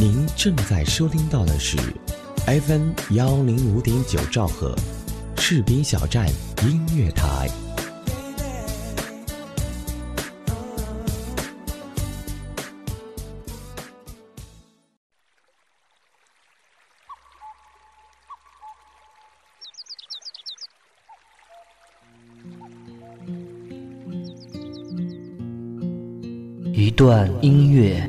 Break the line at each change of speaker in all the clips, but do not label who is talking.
您正在收听到的是 FM 幺零五点九兆赫，赤兵小站音乐台。
一段音乐，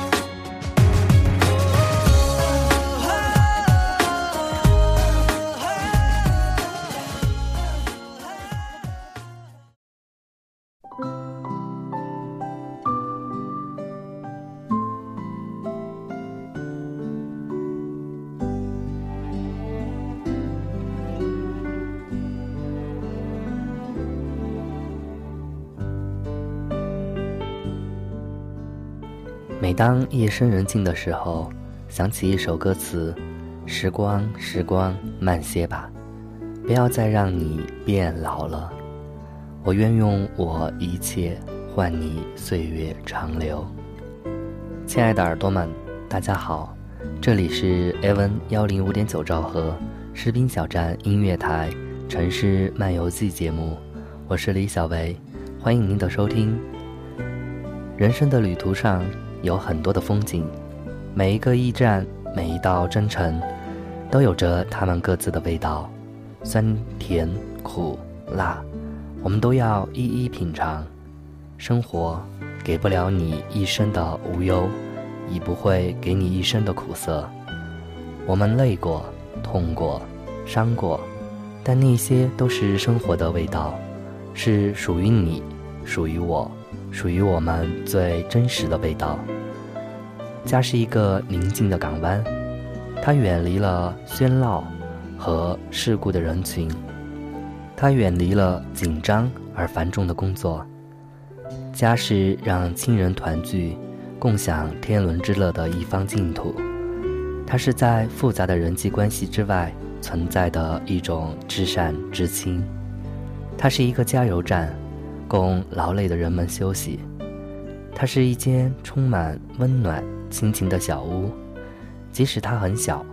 当夜深人静的时候，想起一首歌词：“时光，时光，慢些吧，不要再让你变老了。我愿用我一切换你岁月长流。”亲爱的耳朵们，大家好，这里是 A N 幺零五点九兆赫士兵小站音乐台城市漫游记节目，我是李小维，欢迎您的收听。人生的旅途上。有很多的风景，每一个驿站，每一道征程，都有着他们各自的味道，酸甜苦辣，我们都要一一品尝。生活给不了你一生的无忧，也不会给你一生的苦涩。我们累过，痛过，伤过，但那些都是生活的味道，是属于你，属于我。属于我们最真实的味道。家是一个宁静的港湾，它远离了喧闹和世故的人群，它远离了紧张而繁重的工作。家是让亲人团聚、共享天伦之乐的一方净土，它是在复杂的人际关系之外存在的一种至善至亲，它是一个加油站。供劳累的人们休息。它是一间充满温暖亲情的小屋，即使它很小，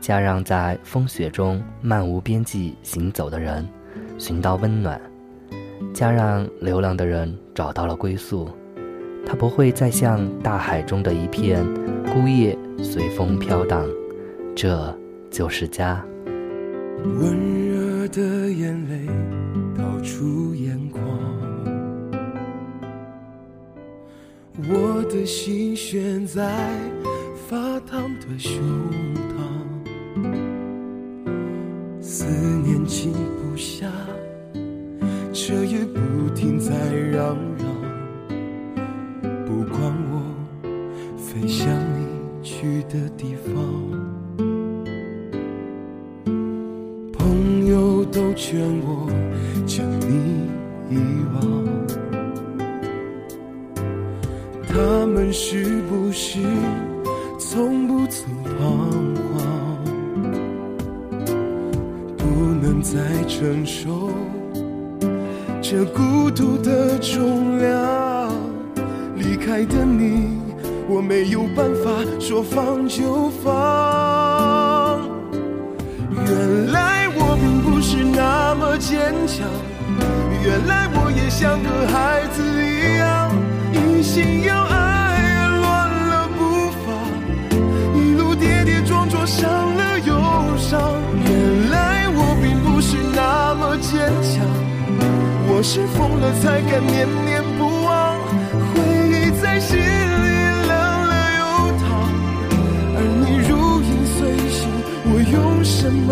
家让在风雪中漫无边际行走的人寻到温暖，家让流浪的人找到了归宿。它不会再像大海中的一片孤叶随风飘荡，这就是家。
温热的眼泪逃出眼眶。我的心悬在发烫的胸膛，思念静不下，彻夜不停在嚷嚷，不管我飞向你去的地方，朋友都劝我将你遗忘。他们是不是从不曾彷徨？不能再承受这孤独的重量。离开的你，我没有办法说放就放。原来我并不是那么坚强，原来我也像个孩子一样。一心要坚强，我是疯了才敢念念不忘。回忆在心里，凉了又烫。而你如影随形，我用什么？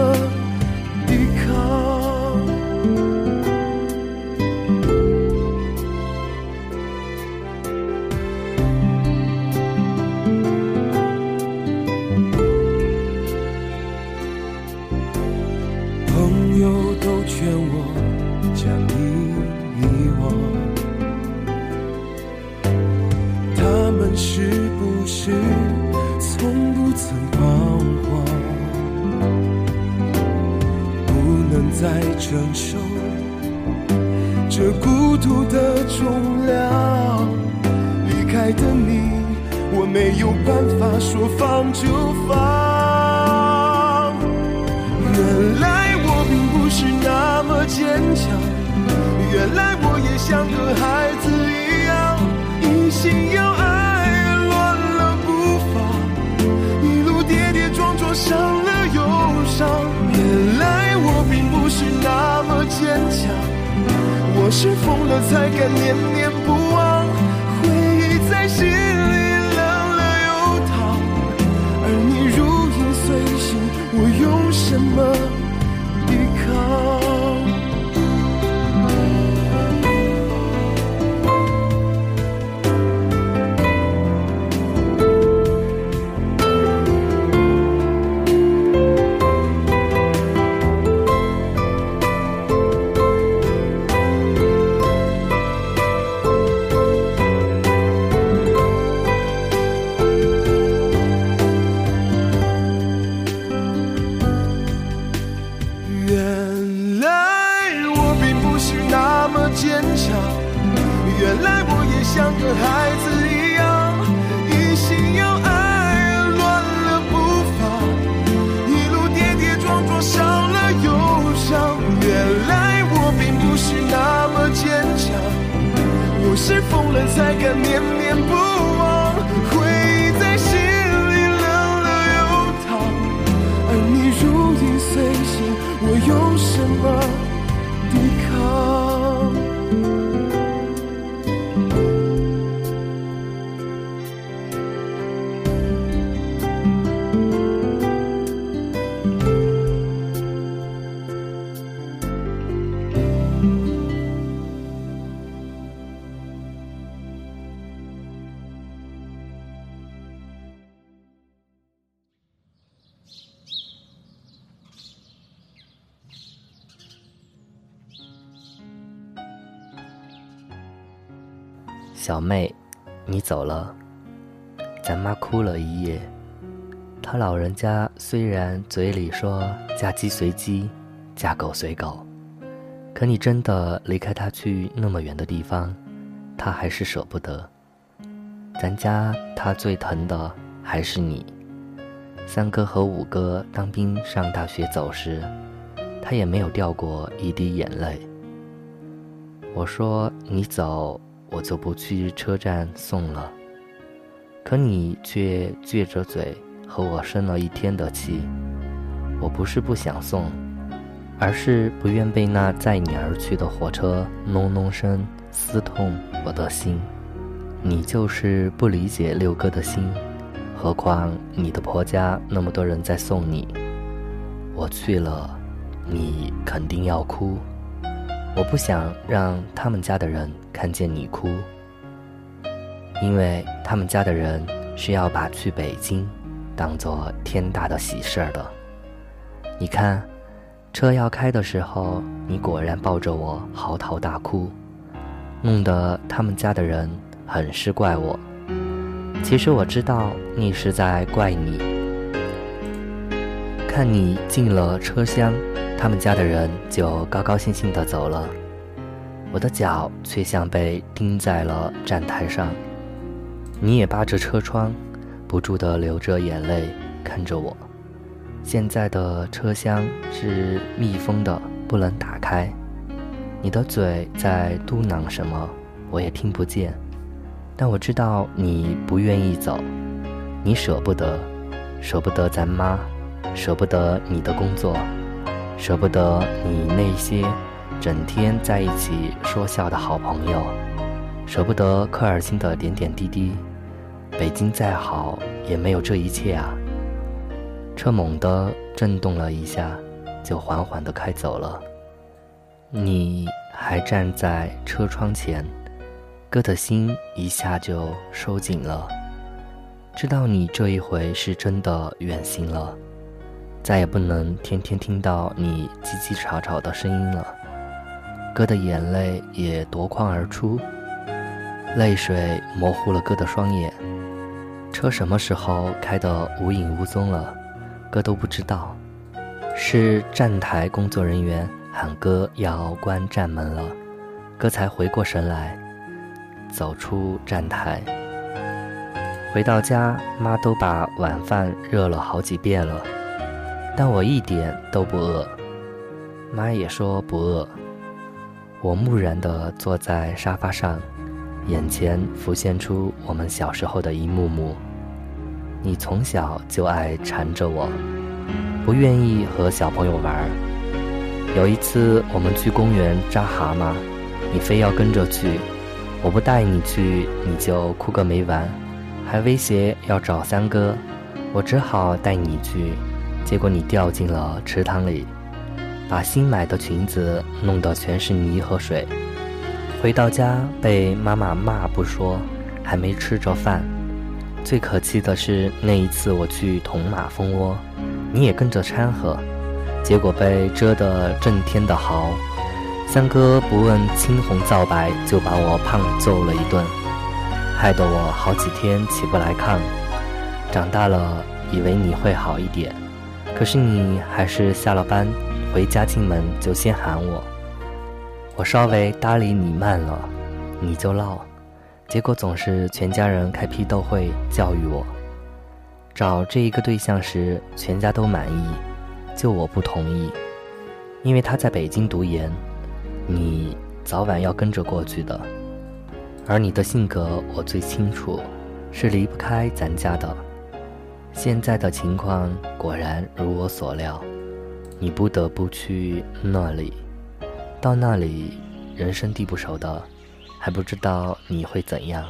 是疯了才敢念念不忘，回忆在心里冷了又烫，而你如影随形，我用什么是疯了才敢念念不忘，回忆在心里冷冷流淌，而你如影随形，我用什么抵抗？
小妹，你走了，咱妈哭了一夜。她老人家虽然嘴里说嫁鸡随鸡，嫁狗随狗，可你真的离开她去那么远的地方，她还是舍不得。咱家她最疼的还是你。三哥和五哥当兵上大学走时，她也没有掉过一滴眼泪。我说你走。我就不去车站送了，可你却撅着嘴和我生了一天的气。我不是不想送，而是不愿被那载你而去的火车隆隆声撕痛我的心。你就是不理解六哥的心，何况你的婆家那么多人在送你，我去了，你肯定要哭。我不想让他们家的人看见你哭，因为他们家的人是要把去北京当做天大的喜事儿的。你看，车要开的时候，你果然抱着我嚎啕大哭，弄得他们家的人很是怪我。其实我知道你是在怪你。看你进了车厢。他们家的人就高高兴兴地走了，我的脚却像被钉在了站台上。你也扒着车窗，不住地流着眼泪看着我。现在的车厢是密封的，不能打开。你的嘴在嘟囔什么，我也听不见。但我知道你不愿意走，你舍不得，舍不得咱妈，舍不得你的工作。舍不得你那些整天在一起说笑的好朋友，舍不得科尔沁的点点滴滴。北京再好也没有这一切啊！车猛地震动了一下，就缓缓地开走了。你还站在车窗前，哥的心一下就收紧了。知道你这一回是真的远行了。再也不能天天听到你叽叽吵吵的声音了，哥的眼泪也夺眶而出，泪水模糊了哥的双眼。车什么时候开得无影无踪了，哥都不知道。是站台工作人员喊哥要关站门了，哥才回过神来，走出站台。回到家，妈都把晚饭热了好几遍了，但我一点都不饿。妈也说不饿。我木然地坐在沙发上，眼前浮现出我们小时候的一幕幕。你从小就爱缠着我，不愿意和小朋友玩。有一次我们去公园扎蛤蟆，你非要跟着去，我不带你去，你就哭个没完。还威胁要找三哥，我只好带你去，结果你掉进了池塘里，把新买的裙子弄得全是泥和水。回到家被妈妈骂不说，还没吃着饭。最可气的是那一次我去捅马蜂窝，你也跟着掺和，结果被蛰得震天的嚎。三哥不问青红皂白就把我胖揍了一顿。害得我好几天起不来炕，长大了以为你会好一点，可是你还是下了班回家进门就先喊我。我稍微搭理你慢了，你就唠，结果总是全家人开批斗会教育我。找这一个对象时，全家都满意，就我不同意，因为他在北京读研，你早晚要跟着过去的。而你的性格我最清楚，是离不开咱家的。现在的情况果然如我所料，你不得不去那里。到那里，人生地不熟的，还不知道你会怎样。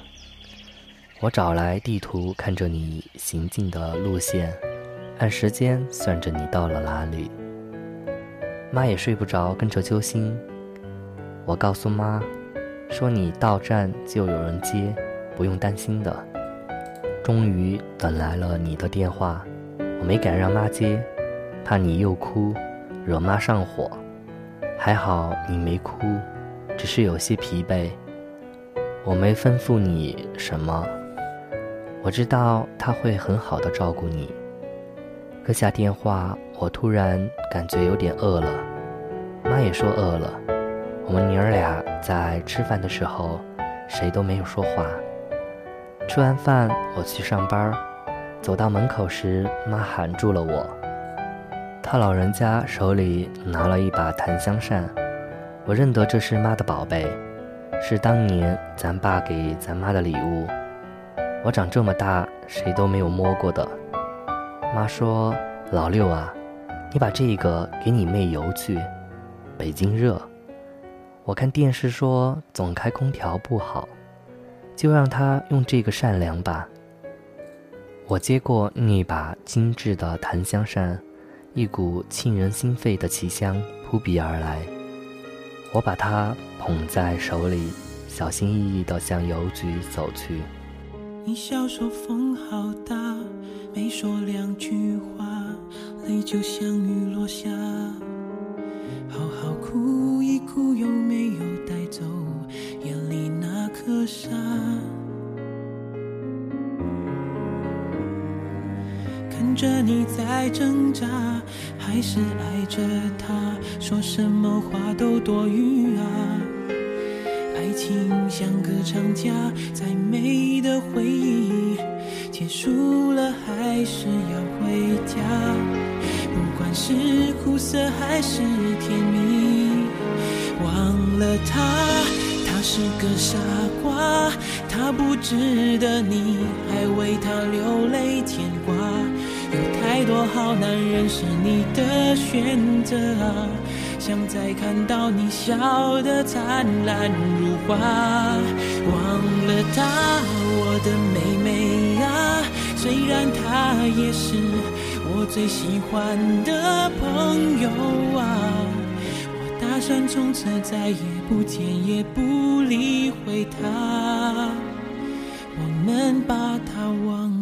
我找来地图，看着你行进的路线，按时间算着你到了哪里。妈也睡不着，跟着揪心。我告诉妈。说你到站就有人接，不用担心的。终于等来了你的电话，我没敢让妈接，怕你又哭，惹妈上火。还好你没哭，只是有些疲惫。我没吩咐你什么，我知道他会很好的照顾你。搁下电话，我突然感觉有点饿了，妈也说饿了。我们娘儿俩在吃饭的时候，谁都没有说话。吃完饭，我去上班，走到门口时，妈喊住了我。她老人家手里拿了一把檀香扇，我认得这是妈的宝贝，是当年咱爸给咱妈的礼物。我长这么大，谁都没有摸过的。妈说：“老六啊，你把这个给你妹邮去，北京热。”我看电视说总开空调不好，就让他用这个善良吧。我接过那把精致的檀香扇，一股沁人心肺的奇香扑鼻而来。我把它捧在手里，小心翼翼地向邮局走去。
你笑说风好大，没说两句话，泪就像雨落下。好好哭一哭，有没有带走眼里那颗沙？看着你在挣扎，还是爱着他，说什么话都多余啊。爱情像个长假，再美的回忆结束了，还是要回家。不管是苦涩还是甜蜜，忘了他，是个傻瓜，他不值得你还为他流泪牵挂。有太多好男人是你的选择啊，想再看到你笑得灿烂如花。忘了他，我的妹妹啊，虽然他也是。我最喜欢的朋友啊，就算从此再也不见也不理会他，我们把他忘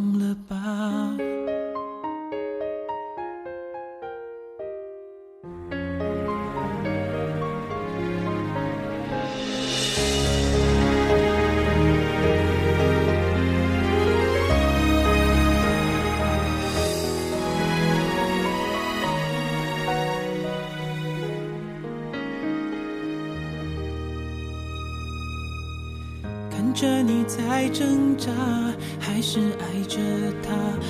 在挣扎，还是爱着他？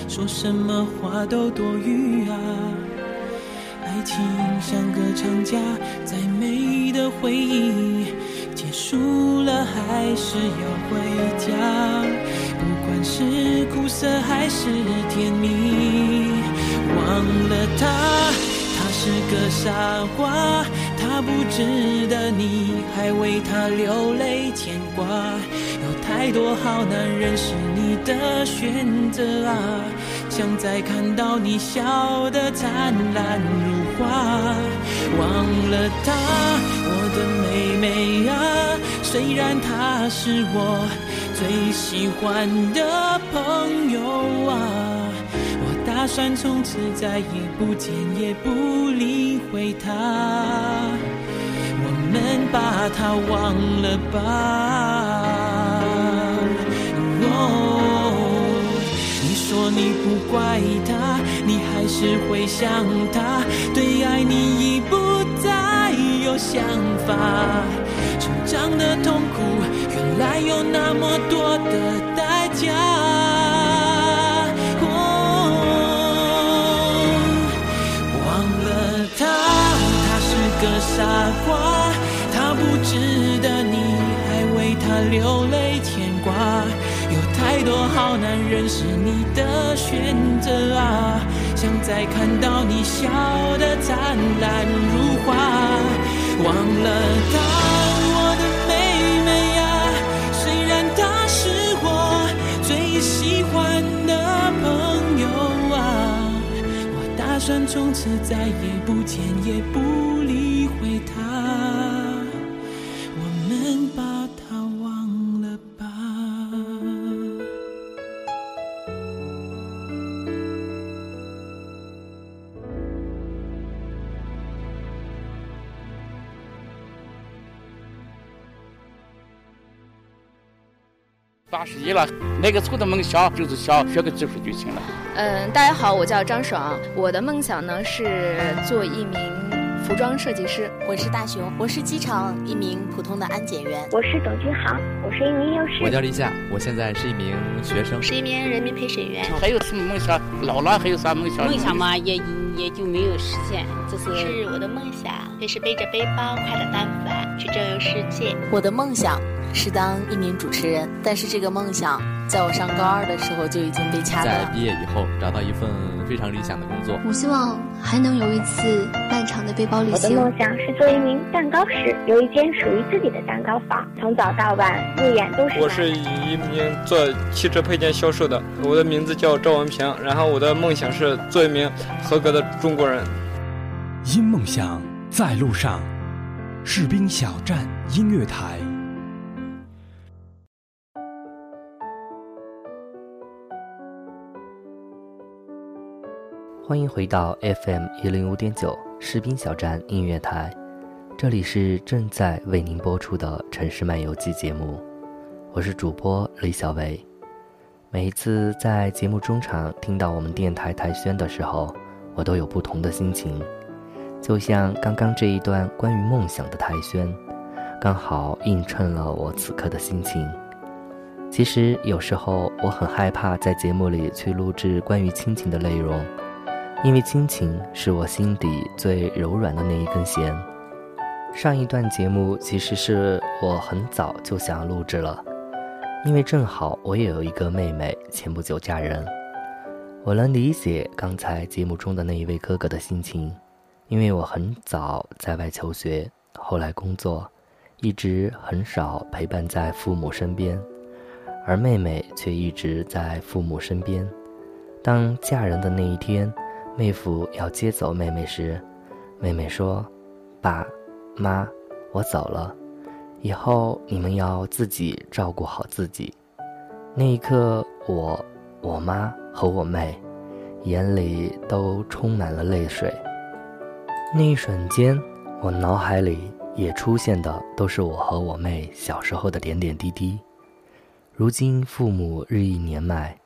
说什么话都多余啊！爱情像个长假，再美的回忆结束了，还是要回家。不管是苦涩还是甜蜜，忘了他，他是个傻瓜。他不值得你还为他流泪牵挂，太多好男人是你的选择啊！想再看到你笑得灿烂如花，忘了他，我的妹妹啊！虽然他是我最喜欢的朋友啊，我打算从此再也不见也不理会他。我们把他忘了吧。哦，你说你不怪他，你还是会想他，对爱你已不再有想法。成长的痛苦，原来有那么多的代价。忘了他，他是个傻瓜。他不值得你还为他流泪，多好男人是你的选择啊！想再看到你笑得灿烂如花，忘了他，我的妹妹啊！虽然他是我最喜欢的朋友啊，我打算从此再也不见也不理会他。
那个初的梦想就是想学个技术就行了。
嗯，大家好，我叫张爽，我的梦想呢是做一名服装设计师。
我是大熊，我是机场一名普通的安检员。
我是董军航，我是一名幼师。
我叫立夏，我现在是一名学生，
是一名人民陪审员。
还有什么梦想？老了还有啥梦想？
梦想嘛，也也就没有实现。这是
是我的梦想，就是背着背包快乐单反去周游世界。我的梦想。是当一名主持人，但是这个梦想在我上高二的时候就已经被掐。
在毕业以后找到一份非常理想的工作。
我希望还能有一次漫长的背包旅
行。我的梦想是做一名蛋糕师，有一间属于自己的蛋糕房，从早到晚入眼都是。
我是一名做汽车配件销售的，我的名字叫赵文平，然后我的梦想是做一名合格的中国人。
因梦想在路上，士兵小站音乐台。
欢迎回到 FM 一零五点九士兵小站音乐台，这里是正在为您播出的城市漫游记节目，我是主播李小维。每一次在节目中场听到我们电台台宣的时候，我都有不同的心情，就像刚刚这一段关于梦想的台宣，刚好映衬了我此刻的心情。其实有时候我很害怕在节目里去录制关于亲情的内容。因为亲情是我心底最柔软的那一根弦。上一段节目其实是我很早就想录制了，因为正好我也有一个妹妹，前不久嫁人。我能理解刚才节目中的那一位哥哥的心情，因为我很早在外求学，后来工作，一直很少陪伴在父母身边，而妹妹却一直在父母身边。当嫁人的那一天。妹夫要接走妹妹时，妹妹说：“爸，妈，我走了，以后你们要自己照顾好自己。”那一刻，我、我妈和我妹眼里都充满了泪水。那一瞬间，我脑海里也出现的都是我和我妹小时候的点点滴滴。如今父母日益年迈，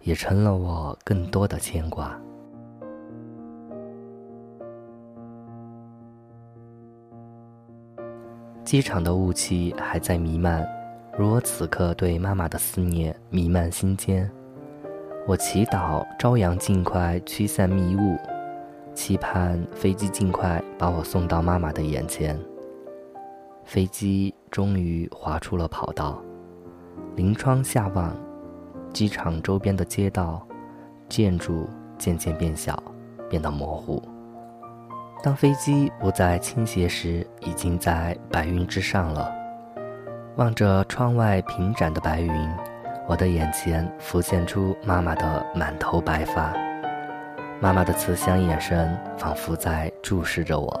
也成了我更多的牵挂。机场的雾气还在弥漫，如我此刻对妈妈的思念弥漫心间。我祈祷朝阳尽快驱散迷雾，期盼飞机尽快把我送到妈妈的眼前。飞机终于滑出了跑道，临窗下望，机场周边的街道、建筑渐渐变小，变得模糊。当飞机不再倾斜时，已经在白云之上了。望着窗外平展的白云。我的眼前浮现出妈妈的满头白发，妈妈的慈祥眼神仿佛在注视着我，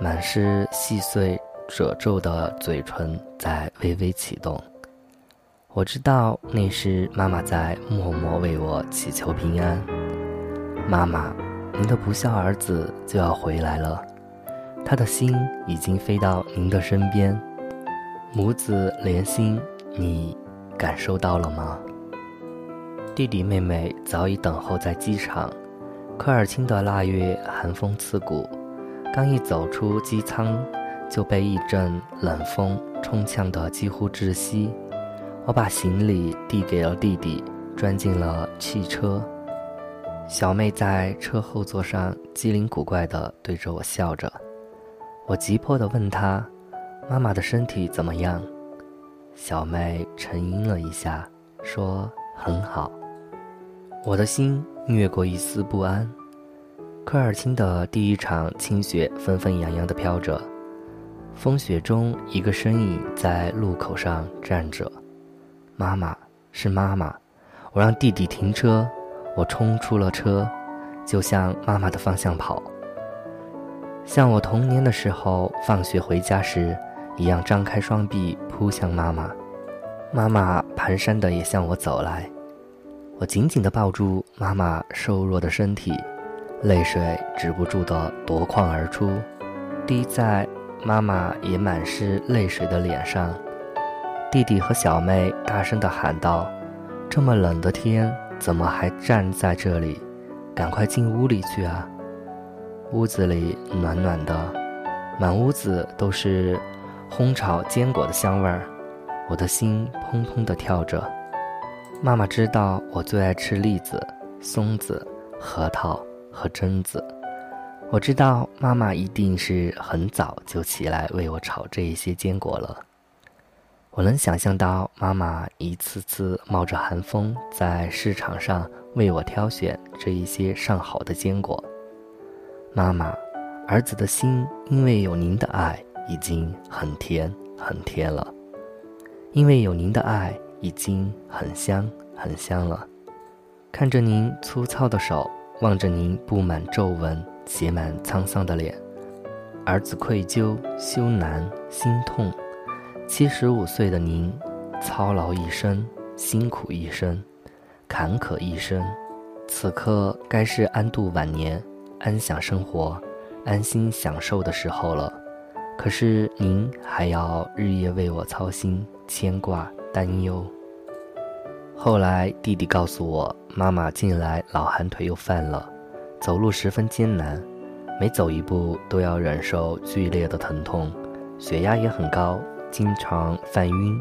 满是细碎褶皱的嘴唇在微微启动。我知道那是妈妈在默默为我祈求平安。妈妈，您的不孝儿子就要回来了，他的心已经飞到您的身边，母子连心，你。感受到了吗？弟弟妹妹早已等候在机场。科尔沁的腊月寒风刺骨，刚一走出机舱，就被一阵冷风冲呛得几乎窒息。我把行李递给了弟弟，钻进了汽车。小妹在车后座上机灵古怪地对着我笑着。我急迫地问她：“妈妈的身体怎么样？”小妹沉吟了一下，说：“很好。”我的心掠过一丝不安。科尔沁的第一场清雪纷纷扬扬地飘着，风雪中，一个身影在路口上站着。妈妈是妈妈，我让弟弟停车，我冲出了车，就向妈妈的方向跑，像我童年的时候放学回家时。一样张开双臂扑向妈妈，妈妈蹒跚的也向我走来，我紧紧的抱住妈妈瘦弱的身体，泪水止不住的夺眶而出，滴在妈妈也满是泪水的脸上。弟弟和小妹大声的喊道：“这么冷的天，怎么还站在这里？赶快进屋里去啊！”屋子里暖暖的，满屋子都是。烘炒坚果的香味儿，我的心砰砰地跳着。妈妈知道我最爱吃栗子、松子、核桃和榛子，我知道妈妈一定是很早就起来为我炒这一些坚果了。我能想象到妈妈一次次冒着寒风在市场上为我挑选这一些上好的坚果。妈妈，儿子的心因为有您的爱。已经很甜很甜了，因为有您的爱，已经很香很香了。看着您粗糙的手，望着您布满皱纹、写满沧桑的脸，儿子愧疚、羞难、心痛。七十五岁的您，操劳一生，辛苦一生，坎坷一生，此刻该是安度晚年、安享生活、安心享受的时候了。可是您还要日夜为我操心、牵挂、担忧。后来弟弟告诉我，妈妈近来老寒腿又犯了，走路十分艰难，每走一步都要忍受剧烈的疼痛，血压也很高，经常犯晕。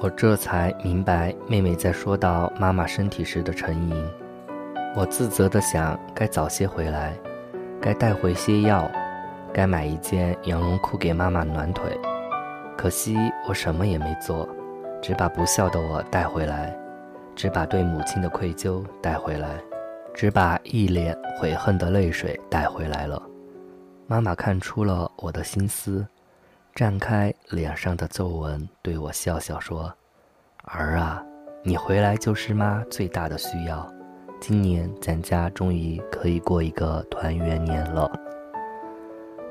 我这才明白妹妹在说到妈妈身体时的沉吟。我自责地想，该早些回来，该带回些药。该买一件羊绒裤给妈妈暖腿，可惜我什么也没做，只把不孝的我带回来，只把对母亲的愧疚带回来，只把一脸悔恨的泪水带回来了。妈妈看出了我的心思，绽开脸上的皱纹，对我笑笑说：“儿啊，你回来就是妈最大的需要。今年咱家终于可以过一个团圆年了。”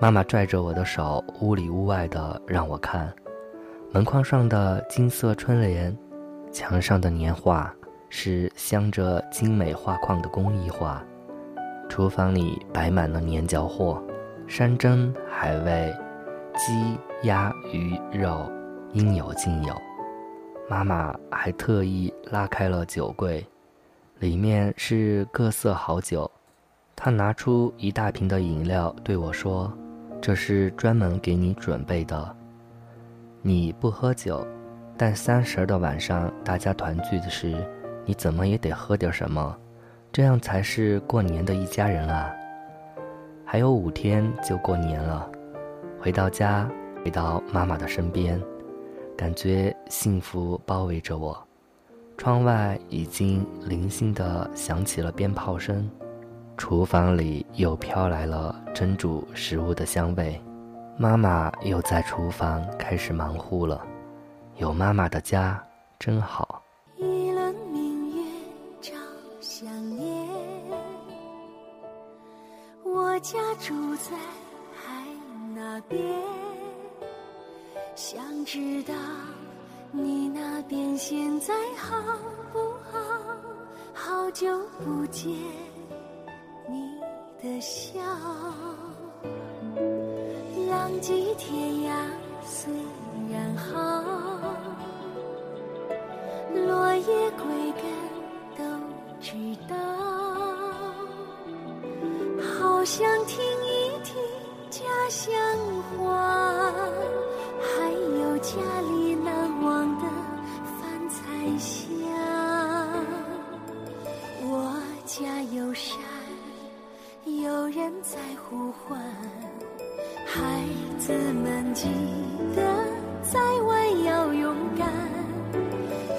妈妈拽着我的手，屋里屋外的让我看，门框上的金色春联，墙上的年画是镶着精美画框的工艺画，厨房里摆满了年饺货，山珍海味，鸡鸭鱼肉应有尽有。妈妈还特意拉开了酒柜，里面是各色好酒，她拿出一大瓶的饮料对我说。这是专门给你准备的。你不喝酒，但三十的晚上大家团聚的时，你怎么也得喝点什么，这样才是过年的一家人啊。还有五天就过年了，回到家，回到妈妈的身边，感觉幸福包围着我。窗外已经零星的响起了鞭炮声，厨房里又飘来了蒸煮食物的香味，妈妈又在厨房开始忙活了。有妈妈的家真好。
久不见你的笑。浪迹天涯虽然好，落叶归根都知道。好想听一听家乡话，还有家里呼唤，孩子们记得在外要勇敢。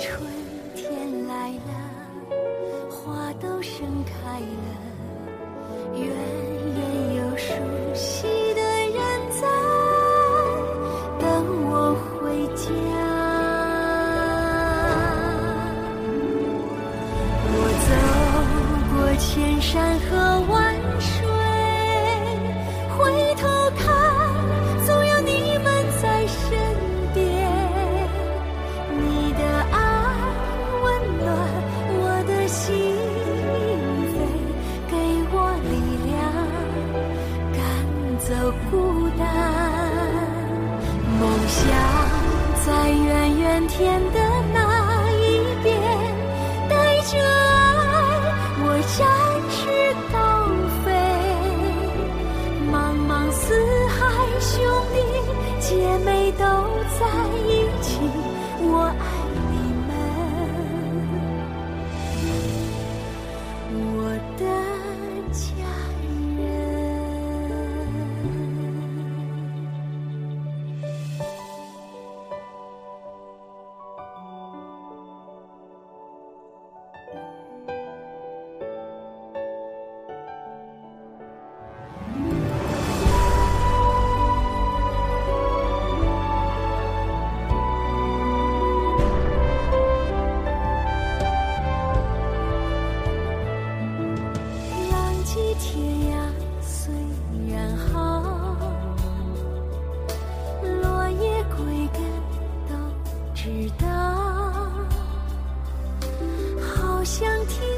春天来了，花都盛开了，远远有熟悉孤单。梦想在远远天的那知道，好想听。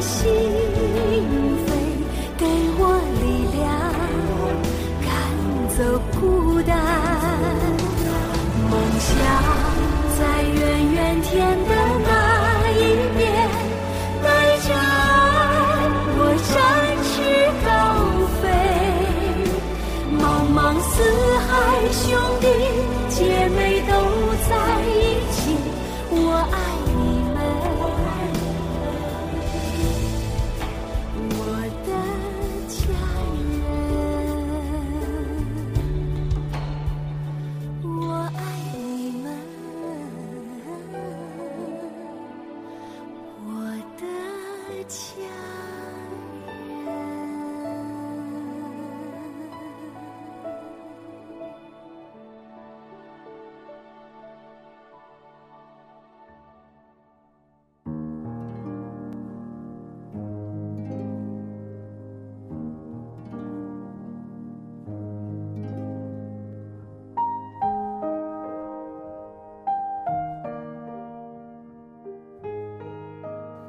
心扉给我力量，赶走孤单。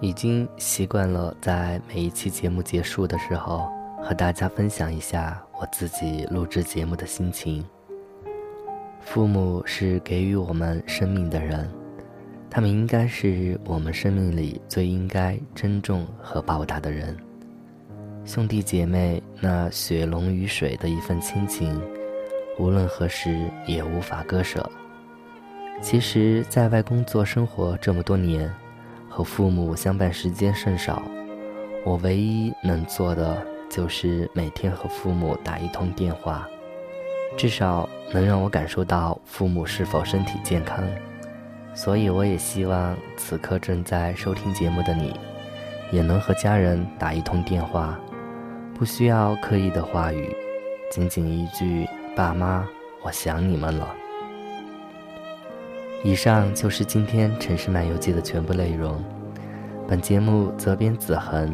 已经习惯了在每一期节目结束的时候，和大家分享一下我自己录制节目的心情。父母是给予我们生命的人，他们应该是我们生命里最应该珍重和报答的人。兄弟姐妹那血浓于水的一份亲情，无论何时也无法割舍。其实，在外工作生活这么多年，和父母相伴时间甚少，我唯一能做的就是每天和父母打一通电话。至少能让我感受到父母是否身体健康，所以我也希望此刻正在收听节目的你，也能和家人打一通电话，不需要刻意的话语，仅仅一句“爸妈，我想你们了”。以上就是今天《城市漫游记》的全部内容。本节目责编子恒，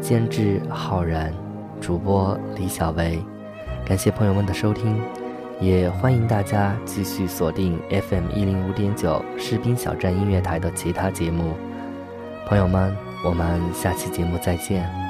监制浩然，主播李小薇。感谢朋友们的收听，也欢迎大家继续锁定 FM 一零五点九士兵小站音乐台的其他节目。朋友们，我们下期节目再见。